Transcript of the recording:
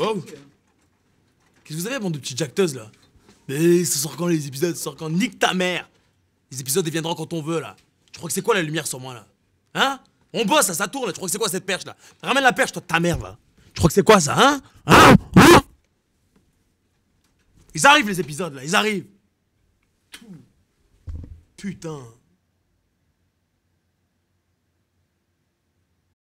Oh Qu'est-ce que vous avez, bande de petites jacteuses, là? Mais ça sort quand les épisodes Ça sort quand Nique ta mère Les épisodes, ils viendront quand on veut, là. Tu crois que c'est quoi la lumière sur moi, là? Hein? On bosse, ça, ça tourne, là. Tu crois que c'est quoi cette perche, là? Ramène la perche, toi, ta mère, là. Tu crois que c'est quoi, ça, hein? Hein? Hein? Ils arrivent, les épisodes, là. Ils arrivent. Putain.